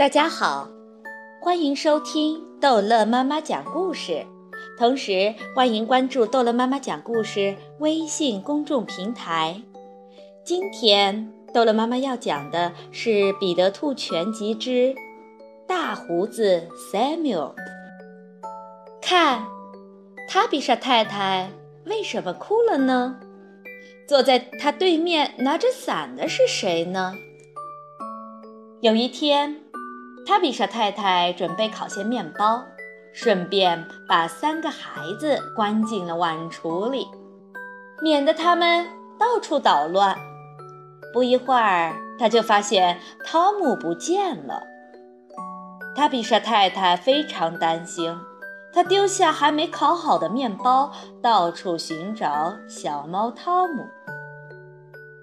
大家好，欢迎收听逗乐妈妈讲故事，同时欢迎关注逗乐妈妈讲故事微信公众平台。今天逗乐妈妈要讲的是《彼得兔全集之大胡子 Samuel》。看，塔比莎太太为什么哭了呢？坐在她对面拿着伞的是谁呢？有一天。塔比莎太太准备烤些面包，顺便把三个孩子关进了碗橱里，免得他们到处捣乱。不一会儿，他就发现汤姆不见了。塔比莎太太非常担心，她丢下还没烤好的面包，到处寻找小猫汤姆。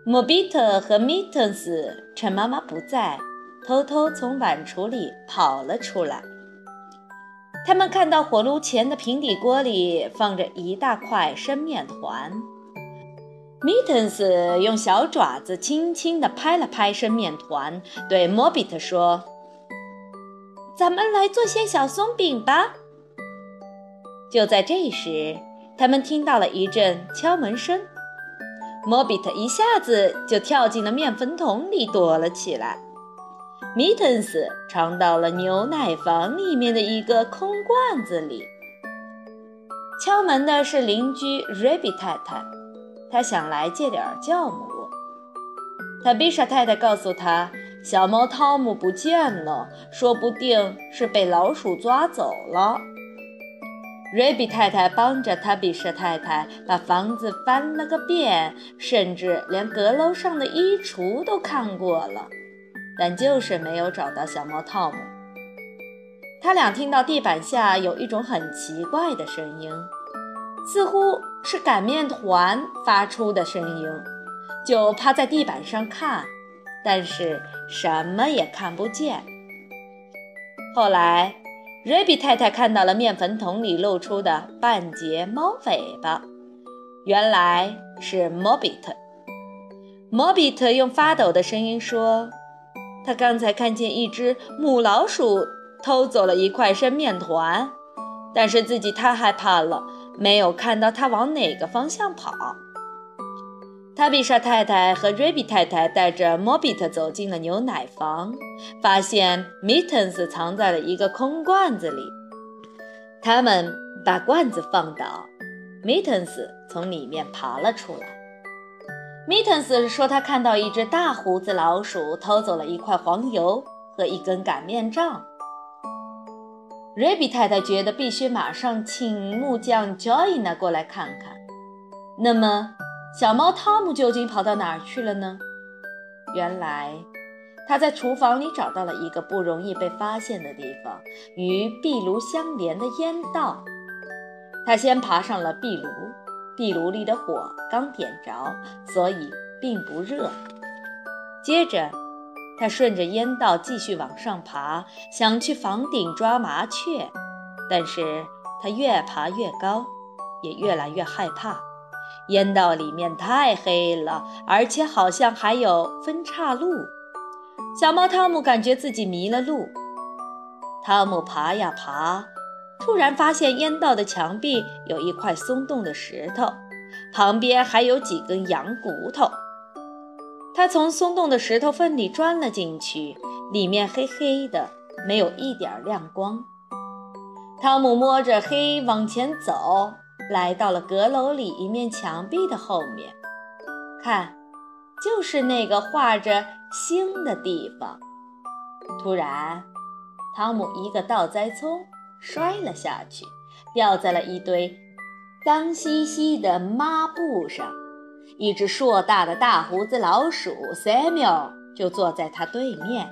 莫比特和米特斯趁妈妈不在。偷偷从碗橱里跑了出来。他们看到火炉前的平底锅里放着一大块生面团。米特斯用小爪子轻轻地拍了拍生面团，对莫比特说：“咱们来做些小松饼吧。”就在这时，他们听到了一阵敲门声。莫比特一下子就跳进了面粉桶里躲了起来。米特斯藏到了牛奶房里面的一个空罐子里。敲门的是邻居瑞比太太，她想来借点酵母。塔比莎太太告诉他，小猫汤姆不见了，说不定是被老鼠抓走了。瑞比太太帮着塔比莎太太把房子翻了个遍，甚至连阁楼上的衣橱都看过了。但就是没有找到小猫 Tom。他俩听到地板下有一种很奇怪的声音，似乎是擀面团发出的声音，就趴在地板上看，但是什么也看不见。后来，瑞比太太看到了面粉桶里露出的半截猫尾巴，原来是莫比特。莫比特用发抖的声音说。他刚才看见一只母老鼠偷走了一块生面团，但是自己太害怕了，没有看到它往哪个方向跑。塔比莎太太和瑞比太太带着莫比特走进了牛奶房，发现米特斯藏在了一个空罐子里。他们把罐子放倒，米特斯从里面爬了出来。米特斯说：“他看到一只大胡子老鼠偷走了一块黄油和一根擀面杖。”瑞比太太觉得必须马上请木匠 Joyna 过来看看。那么，小猫汤姆究竟跑到哪儿去了呢？原来，他在厨房里找到了一个不容易被发现的地方——与壁炉相连的烟道。他先爬上了壁炉。壁炉里的火刚点着，所以并不热。接着，他顺着烟道继续往上爬，想去房顶抓麻雀。但是他越爬越高，也越来越害怕。烟道里面太黑了，而且好像还有分岔路。小猫汤姆感觉自己迷了路。汤姆爬呀爬。突然发现烟道的墙壁有一块松动的石头，旁边还有几根羊骨头。他从松动的石头缝里钻了进去，里面黑黑的，没有一点亮光。汤姆摸着黑往前走，来到了阁楼里一面墙壁的后面，看，就是那个画着星的地方。突然，汤姆一个倒栽葱。摔了下去，掉在了一堆脏兮兮的抹布上。一只硕大的大胡子老鼠 Samuel 就坐在他对面。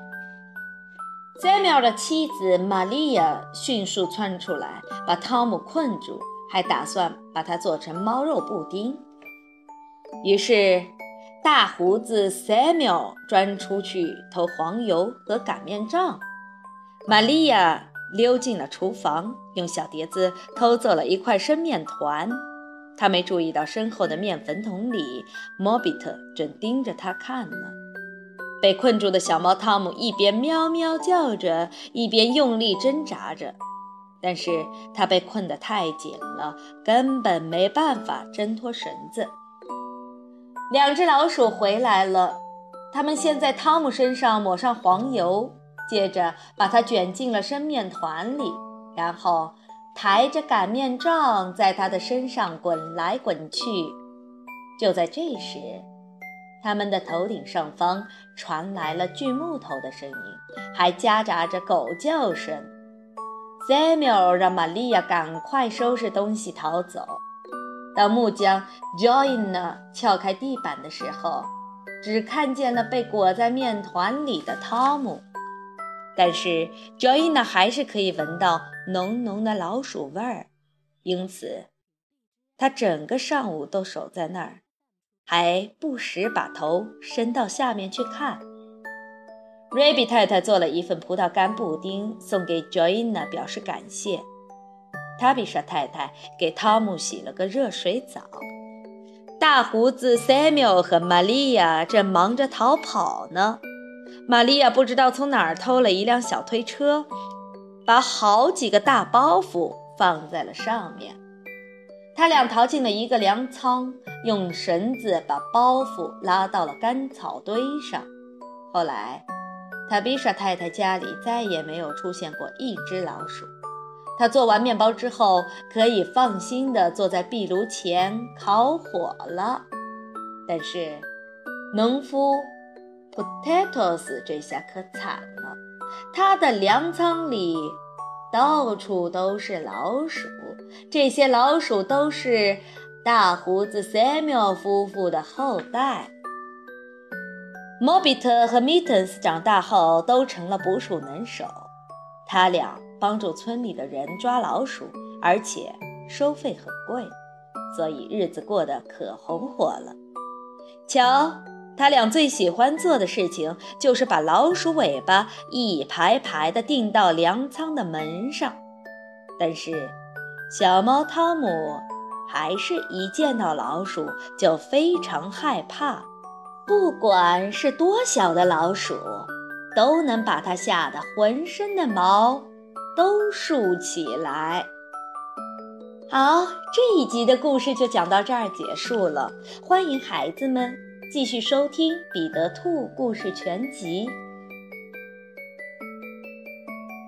Samuel 的妻子玛利亚迅速窜出来，把汤姆困住，还打算把它做成猫肉布丁。于是，大胡子 Samuel 钻出去偷黄油和擀面杖。玛利亚。溜进了厨房，用小碟子偷走了一块生面团。他没注意到身后的面粉桶里，莫比特正盯着他看呢。被困住的小猫汤姆一边喵喵叫着，一边用力挣扎着，但是它被困得太紧了，根本没办法挣脱绳子。两只老鼠回来了，它们先在汤姆身上抹上黄油，接着把它卷进了生面团里，然后抬着擀面杖在它的身上滚来滚去。就在这时，他们的头顶上方传来了锯木头的声音，还夹杂着狗叫声。Samuel 让玛利亚赶快收拾东西逃走。当木匠 Joanna 撬开地板的时候，只看见了被裹在面团里的汤姆。但是 Joanna 还是可以闻到浓浓的老鼠味儿，因此他整个上午都守在那儿。还不时把头伸到下面去看。瑞比太太做了一份葡萄干布丁送给 Joanna 表示感谢。塔比莎太太给汤姆洗了个热水澡。大胡子 Samuel 和玛利亚正忙着逃跑呢。玛利亚不知道从哪儿偷了一辆小推车，把好几个大包袱放在了上面。他俩逃进了一个粮仓，用绳子把包袱拉到了干草堆上。后来，塔比莎太太家里再也没有出现过一只老鼠。她做完面包之后，可以放心地坐在壁炉前烤火了。但是，农夫 Potatoes 这下可惨了，他的粮仓里。到处都是老鼠，这些老鼠都是大胡子 Samuel 夫妇的后代。莫比特和 Mittens 长大后都成了捕鼠能手，他俩帮助村里的人抓老鼠，而且收费很贵，所以日子过得可红火了。瞧。他俩最喜欢做的事情就是把老鼠尾巴一排排地钉到粮仓的门上，但是小猫汤姆还是一见到老鼠就非常害怕，不管是多小的老鼠，都能把它吓得浑身的毛都竖起来。好，这一集的故事就讲到这儿结束了，欢迎孩子们。继续收听《彼得兔故事全集》。